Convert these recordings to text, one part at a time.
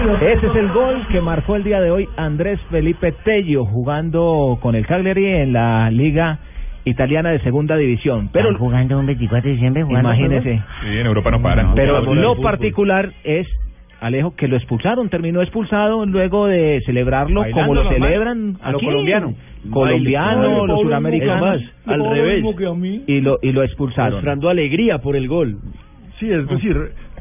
Ese es el gol que marcó el día de hoy Andrés Felipe Tello jugando con el Cagliari en la Liga Italiana de Segunda División. Pero ¿Están jugando un 24 de diciembre jugando imagínese. Sí, en Europa no paran. Pero lo particular es Alejo que lo expulsaron, terminó expulsado luego de celebrarlo Bailando como lo celebran a lo aquí. colombiano. colombiano, Baile. los suramericanos al revés. y lo y lo expulsaron. Mostrando alegría por el gol. Sí, es decir,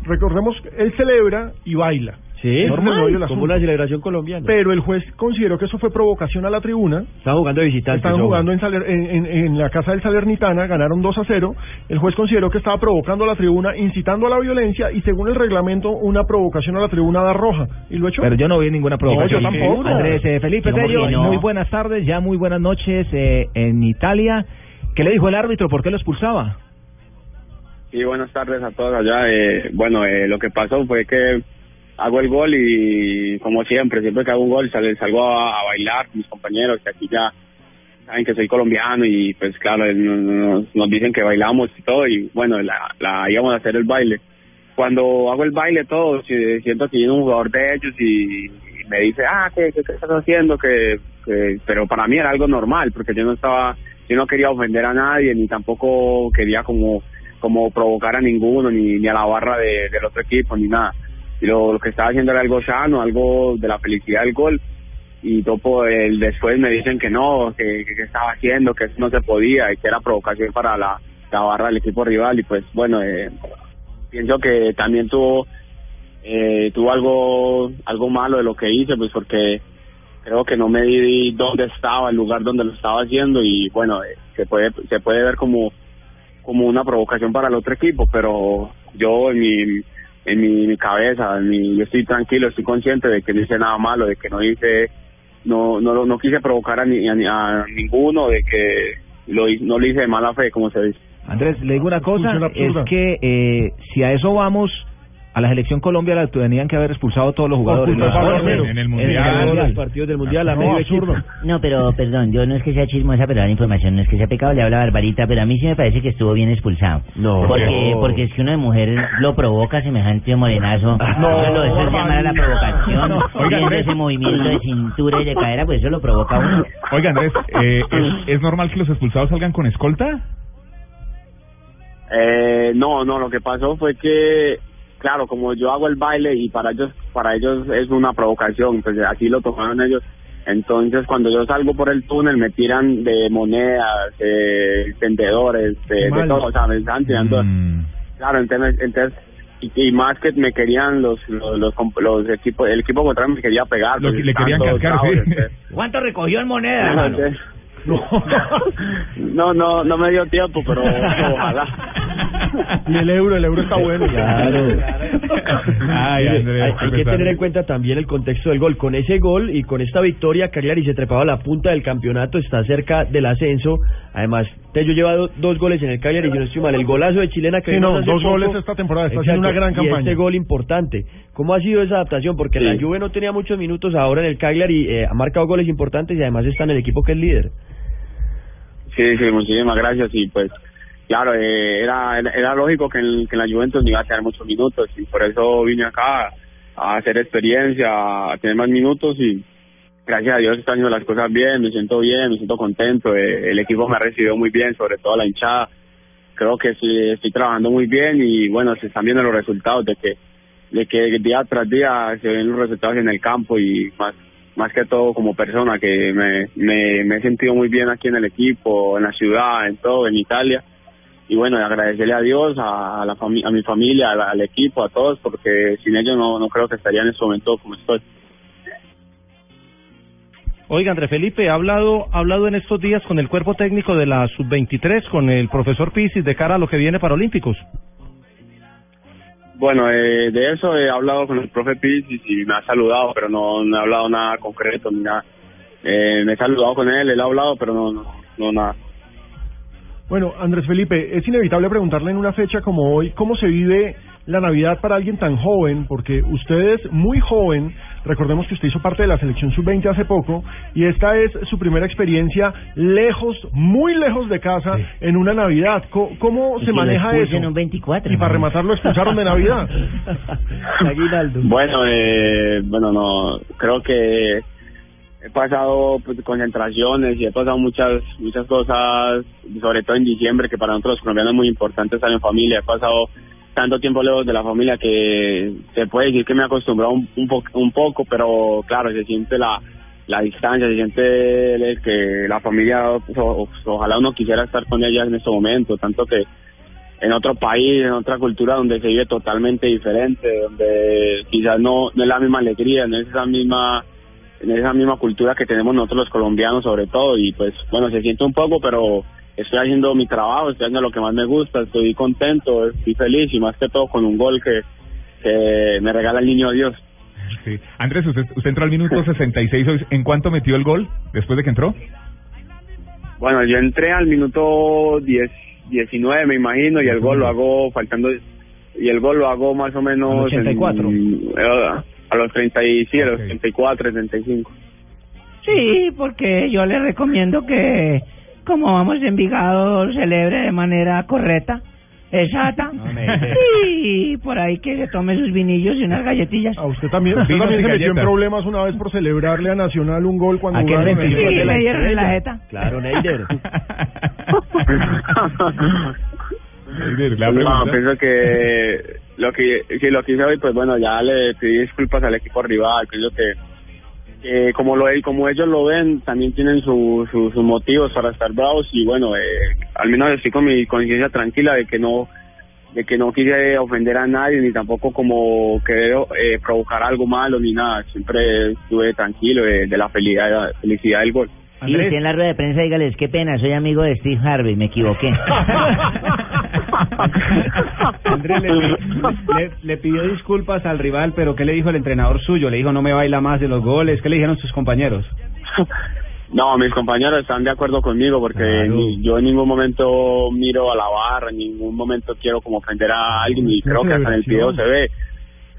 recordemos, él celebra y baila. Sí, normal, como una celebración colombiana. Pero el juez consideró que eso fue provocación a la tribuna. Están jugando de visitantes. Estaban jugando en, Saler- en, en- en la casa del Salernitana, ganaron 2 a 0. El juez consideró que estaba provocando a la tribuna, incitando a la violencia y según el reglamento una provocación a la tribuna da roja. Y lo echó. Pero yo no vi ninguna provocación. No, yo tampoco. Andrés eh, Felipe muy buenas tardes, ya muy buenas noches eh, en Italia. ¿Qué le dijo el árbitro? ¿Por qué lo expulsaba? Sí, buenas tardes a todos allá. Eh, bueno, eh, lo que pasó fue que hago el gol y como siempre, siempre que hago un gol sal- salgo a, bailar con mis compañeros que aquí ya saben que soy colombiano y pues claro, nos, dicen que bailamos y todo y bueno, la, la íbamos a hacer el baile. Cuando hago el baile todo, si- siento que viene un jugador de ellos y, me dice, ah, ¿qué, qué, qué estás haciendo? Que, que, pero para mí era algo normal porque yo no estaba, yo no quería ofender a nadie ni tampoco quería como como provocar a ninguno, ni, ni a la barra de, del otro equipo, ni nada. Y lo, que estaba haciendo era algo sano, algo de la felicidad del gol. Y topo el, después me dicen que no, que, que, que estaba haciendo, que eso no se podía y que era provocación para la, la barra del equipo rival. Y pues bueno, eh, pienso que también tuvo eh, tuvo algo algo malo de lo que hice, pues porque creo que no me di dónde estaba, el lugar donde lo estaba haciendo y bueno, eh, se puede se puede ver como como una provocación para el otro equipo, pero yo en mi en mi, mi cabeza, en mi, yo estoy tranquilo, estoy consciente de que no hice nada malo, de que no hice no no no quise provocar a, ni, a, ni- a ninguno, de que lo no lo hice de mala fe, como se dice. Andrés, le digo una cosa, es que eh, si a eso vamos, a la selección Colombia la tenían que haber expulsado a todos los jugadores. En el en Mundial. los partidos del Mundial, a No, medio absurdo. No, pero perdón, yo no es que sea chismosa, pero la información no es que sea pecado, le habla Barbarita, pero a mí sí me parece que estuvo bien expulsado. No. Porque, No. porque es que una mujer lo provoca semejante morenazo. No, eso, lo- eso es llamar a la provocación. No. Oiga, ese movimiento de cintura y de cadera, pues eso lo provoca uno. Oiga, Andrés, eh, ¿es, es normal que los expulsados salgan con escolta? Eh, no, no, lo que pasó fue que, claro, como yo hago el baile y para ellos, para ellos es una provocación, pues así lo tomaron ellos. Entonces, cuando yo salgo por el túnel, me tiran de monedas, de vendedores, de, todo, o sea, me están tirando. Mm. Claro, entonces, entonces y, y más que me querían los los, los, los equipos, el equipo contrario me quería pegar. Lo pues, que le estaban querían todos cascar, bravos, sí. entonces- ¿Cuánto recogió en moneda, hermano? entonces- no, no, no me dio tiempo, pero ojalá. Y el euro, el euro está bueno. Claro. Ay, Mire, Andrés, hay, que tener en cuenta también el contexto del gol. Con ese gol y con esta victoria, Cagliari se trepaba a la punta del campeonato, está cerca del ascenso. Además, Tello lleva do- dos goles en el Cagliari, yo no estoy mal. El golazo de Chilena que Sí, no, dos poco- goles esta temporada, está haciendo una gran y campaña. este gol importante. ¿Cómo ha sido esa adaptación? Porque la. Juve no tenía muchos minutos ahora en el Cagliari, eh, ha marcado goles importantes y además está en el equipo que es líder. Sí, sí, muchísimas gracias y pues claro, eh, era, era lógico que en, la Juventus no iba a tener muchos minutos y por eso vine acá a hacer experiencia, a tener más minutos y gracias a Dios están haciendo las cosas bien, me siento bien, me siento contento, eh, el equipo me ha recibido muy bien, sobre todo la hinchada, creo que sí, estoy trabajando muy bien y bueno, se están viendo los resultados de que de que día tras día se ven los resultados en el campo y más más que todo como persona que me, me he sentido muy bien aquí en el equipo, en la ciudad, en todo, en Italia. Y bueno, agradecerle a Dios, a, la fami- a mi familia, al, al equipo, a todos, porque sin ellos no, no creo que estaría en este momento como estoy. Oiga, André Felipe, ha hablado, ha hablado en estos días con el cuerpo técnico de la sub-23, con el profesor Pisis, de cara a lo que viene para Olímpicos. Bueno, eh, de eso he hablado con el profe Pisis y me ha saludado, pero no, no he hablado nada concreto ni nada. Eh, me he saludado con él, él ha hablado, pero no, no, no nada. Bueno, Andrés Felipe, es inevitable preguntarle en una fecha como hoy cómo se vive la Navidad para alguien tan joven, porque usted es muy joven, recordemos que usted hizo parte de la selección sub-20 hace poco, y esta es su primera experiencia lejos, muy lejos de casa, en una Navidad. ¿Cómo, se maneja eso? un 24, y para rematar lo expulsaron de Navidad. Bueno, eh, bueno, no, creo que he pasado pues, concentraciones y he pasado muchas muchas cosas, sobre todo en diciembre, que para nosotros los colombianos es muy importante estar en familia. He pasado tanto tiempo lejos de la familia que se puede decir que me he acostumbrado un, un, po- un poco, pero claro, se siente la, la distancia, se siente el- que la familia, pues, o- ojalá uno quisiera estar con ella en este momento, tanto que en otro país, en otra cultura donde se vive totalmente diferente, donde quizás no, no es la misma alegría, no es esa misma en esa misma cultura que tenemos nosotros los colombianos sobre todo y pues bueno se siente un poco pero estoy haciendo mi trabajo estoy haciendo lo que más me gusta estoy contento estoy feliz y más que todo con un gol que, que me regala el niño Dios Sí. Andrés, usted, usted entró al minuto 66. hoy. ¿En cuánto metió el gol después de que entró? bueno yo entré al minuto 10 19 me imagino y el gol lo hago faltando y el gol lo hago más o menos Al 84. en- eh, a los 30 y sí, a los 34 35 Sí, porque yo le recomiendo que, como vamos en Envigado, celebre de manera correcta, exacta. Sí, por ahí que se tome sus vinillos y unas galletillas. A usted también, usted Vinos también y se metió en galletas. problemas una vez por celebrarle a Nacional un gol cuando ¿A qué jugaron en el- Sí, de la me dieron en la jeta. Claro, Neider. Le No, pregunta. pienso que lo que si lo que hice hoy, pues bueno, ya le pedí disculpas al equipo rival. Que, que como lo como ellos lo ven, también tienen su, su- sus motivos para estar bravos y bueno, eh, al menos estoy con mi conciencia tranquila de que no de que no quise ofender a nadie ni tampoco como querer eh, provocar algo malo ni nada. Siempre estuve tranquilo de, de la felicidad felicidad del gol. Y usted en la rueda de prensa dígales, qué pena, soy amigo de Steve Harvey, me equivoqué. Andrés le, le- le pidió disculpas al rival, pero ¿qué le dijo el entrenador suyo? Le dijo no me baila más de los goles. ¿Qué le dijeron sus compañeros? No, mis compañeros están de acuerdo conmigo porque Claro. ni- yo en ningún momento miro a la barra, en ningún momento quiero como ofender a alguien y creo que hasta en el video se ve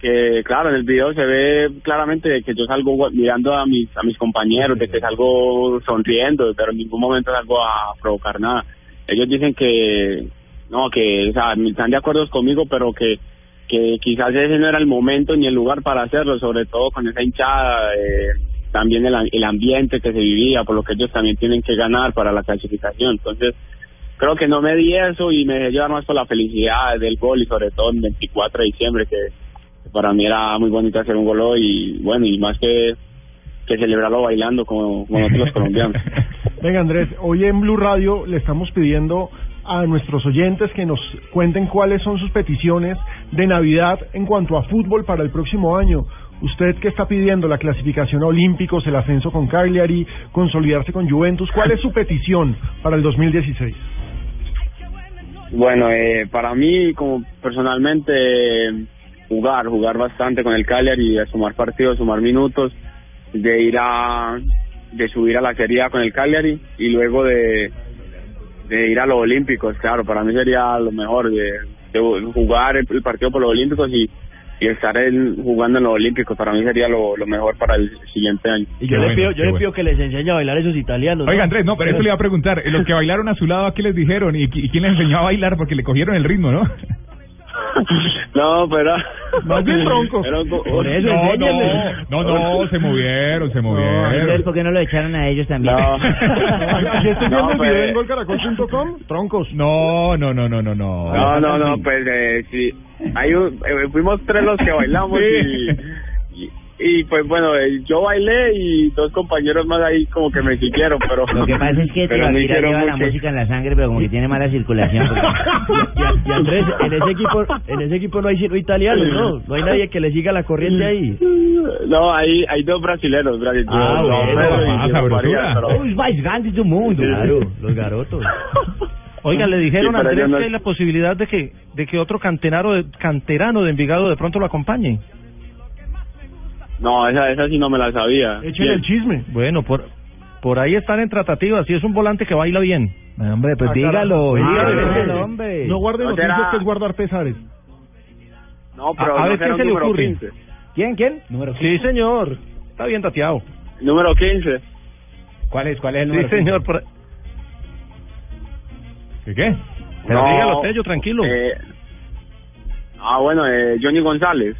que claro, en el video se ve claramente de que yo salgo mirando a mis a mis compañeros, de que salgo sonriendo, pero en ningún momento salgo a provocar nada. Ellos dicen que no, que están de acuerdo conmigo, pero que quizás ese no era el momento ni el lugar para hacerlo, sobre todo con esa hinchada, eh, también el, el ambiente que se vivía, por lo que ellos también tienen que ganar para la clasificación. Entonces, creo que no me di eso y me dejé más por la felicidad del gol y sobre todo el 24 de diciembre, que para mí era muy bonito hacer un gol hoy y bueno, y más que, que celebrarlo bailando como, como nosotros los colombianos. Venga, Andrés, hoy en Blue Radio le estamos pidiendo a nuestros oyentes que nos cuenten cuáles son sus peticiones de Navidad en cuanto a fútbol para el próximo año. Usted que está pidiendo la clasificación a Olímpicos, el ascenso con Cagliari, consolidarse con Juventus, ¿cuál es su petición para el 2016? Bueno, eh, para mí, como personalmente, jugar, jugar bastante con el Cagliari, a sumar partidos, sumar minutos, de ir a, de subir a la Serie A con el Cagliari y luego de, de ir a los Olímpicos, claro, para mí sería lo mejor, de, de jugar el, el partido por los Olímpicos y, y estar en- jugando en los Olímpicos, para mí sería lo, lo mejor para el siguiente año. Y Qué yo le bueno, pido, qué yo le bueno. pido que les enseñe a bailar esos italianos. ¿no? Oiga, Andrés, no, pero eso le iba a preguntar. Los que bailaron a su lado, ¿a qué les dijeron? ¿Y, y quién les enseñó a bailar? Porque le cogieron el ritmo, ¿no? No, pero... Más bien troncos. Pero- Por eso, No, no, no, no, se movieron, se movieron. ¿por qué no lo echaron a ellos también? No. Estoy viendo No, el video en golcaracol.com, troncos. No, no, no, no, no, no. No, no, no, pues eh, sí. Hay un- eh, fuimos tres los que bailamos Sí. y, y, pues bueno, eh, yo bailé y dos compañeros más ahí como que me siguieron, pero... Lo que pasa es que Tibaquira lleva la mucho. música en la sangre, pero como que tiene mala circulación. porque- Y, y Andrés, en ese equipo, en ese equipo no hay sino italianos, ¿no? No hay nadie que le siga la corriente ahí. No, hay, hay dos brasileños, brasileños. Ah, bueno, Los más grandes del mundo. Claro, los garotos. Oiga, le dijeron Sí, a Andrés no- que hay la posibilidad de que de que otro canterano de, canterano de Envigado de pronto lo acompañe. No, esa, esa sí no me la sabía. Échale el chisme. Bueno, por por ahí están en tratativas y es un volante que baila bien. Hombre, pues Ah, dígalo, carajo. dígalo, Ah, dígalo, hombre. No guarde No noticias será- que es guardar pesares. No, pero A- a no ver, ¿qué se le ocurre? 15. ¿Quién, quién? Número Sí, señor. Está bien tateado. Número 15. ¿Cuál es, cuál es el Sí, número? señor. por- ¿Qué qué? Pero No, dígalo, Tello, tranquilo. eh, ah, bueno, eh, Johnny González.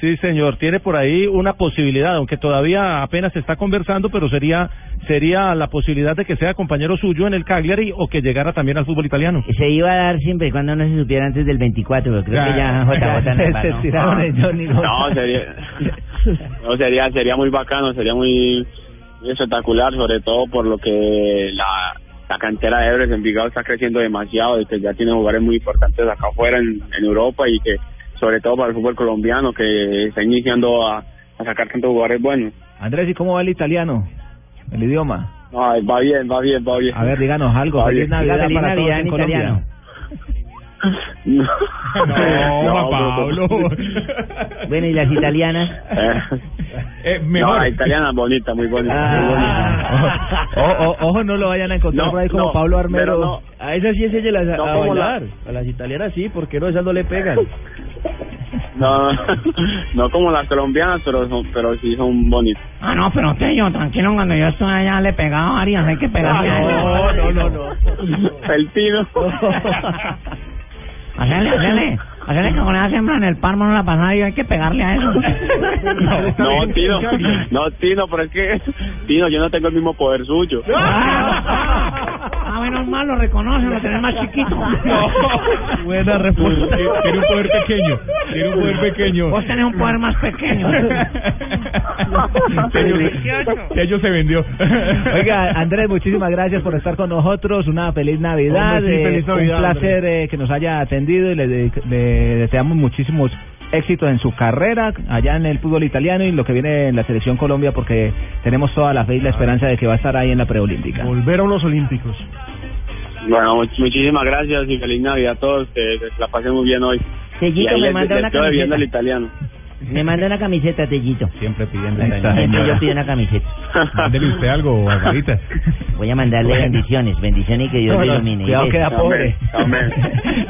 Sí, señor, tiene por ahí una posibilidad, aunque todavía apenas se está conversando, pero sería sería la posibilidad de que sea compañero suyo en el Cagliari o que llegara también al fútbol italiano. Se iba a dar siempre y cuando no se supiera antes del 24, pero creo que ya JJ no ¿no? sería, no, sería, sería muy bacano, sería muy, muy espectacular, sobre todo por lo que la, la cantera de Ebres en Envigado está creciendo demasiado y que ya tiene jugadores muy importantes acá afuera en, en Europa y que, sobre todo para el fútbol colombiano, que está iniciando a, a sacar tantos jugadores buenos. Andrés, ¿y cómo va el italiano? El idioma. Ay, va bien, va bien, va bien. A ver, díganos algo. Va Feliz bien. Navidad feliz para todos Navidad en en italiano. No, No, pero- Pablo. Bueno, ¿y las italianas? Eh, Eh, no, mejor. la italiana es bonita, muy bonita. muy bonita. Ah. Ojo, ojo, no lo vayan a encontrar No, por ahí como no, Pablo Armero. no. A esas sí enséñelas a, No a la- bailar. A las italianas sí, porque no, esas no le pegan. No, no como las colombianas, pero son, pero sí son bonitas. Ah, no, pero Tello, tranquilo, cuando yo estuve allá le pegaba varias, hay que pegarle a No, eso. no, no, no. El tino. Hacerle, hacerle, hacerle que con esa sembra en el Parma no la pasada y hay que pegarle a eso. No, Tino, no, Tino, pero es que, Tino, yo no tengo el mismo poder suyo. Menos mal lo reconoce, lo tenés más chiquito. Buena respuesta. Tiene un poder pequeño. Tiene un poder pequeño. Vos tenés un poder más pequeño. Tello se- Tello se vendió. Oiga, Andrés, muchísimas gracias por estar con nosotros. Una feliz Navidad. Hombre, sí, eh, feliz Navidad, un placer eh, que nos haya atendido y le, de- le deseamos muchísimos éxitos en su carrera allá en el fútbol italiano y lo que viene en la selección Colombia porque tenemos toda la fe y la esperanza de que va a estar ahí en la preolímpica. Volver a unos olímpicos. Bueno, much- muchísimas gracias y feliz Navidad a todos, que, que la pasen muy bien hoy. Tellito me les, manda les una el camiseta. italiano. Me manda una camiseta, Tellito. Siempre pidiendo Siempre yo pido una camiseta. Mándele usted algo, Barbarita. Voy a mandarle bendiciones, bendiciones y que Dios No, le ilumine. cuidado, queda pobre. Amén.